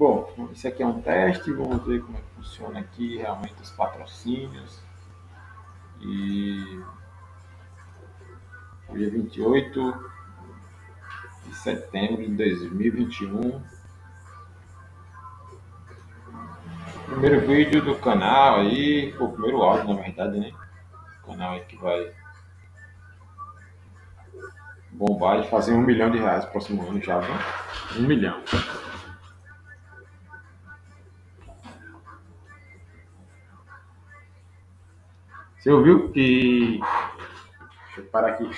Bom, esse aqui é um teste, vamos ver como é que funciona aqui realmente os patrocínios. E dia 28 de setembro de 2021. Primeiro vídeo do canal aí, o primeiro áudio na verdade, né? O canal aí que vai bombar e fazer um milhão de reais no próximo ano já, viu? Um milhão. Você ouviu que. Deixa eu parar aqui.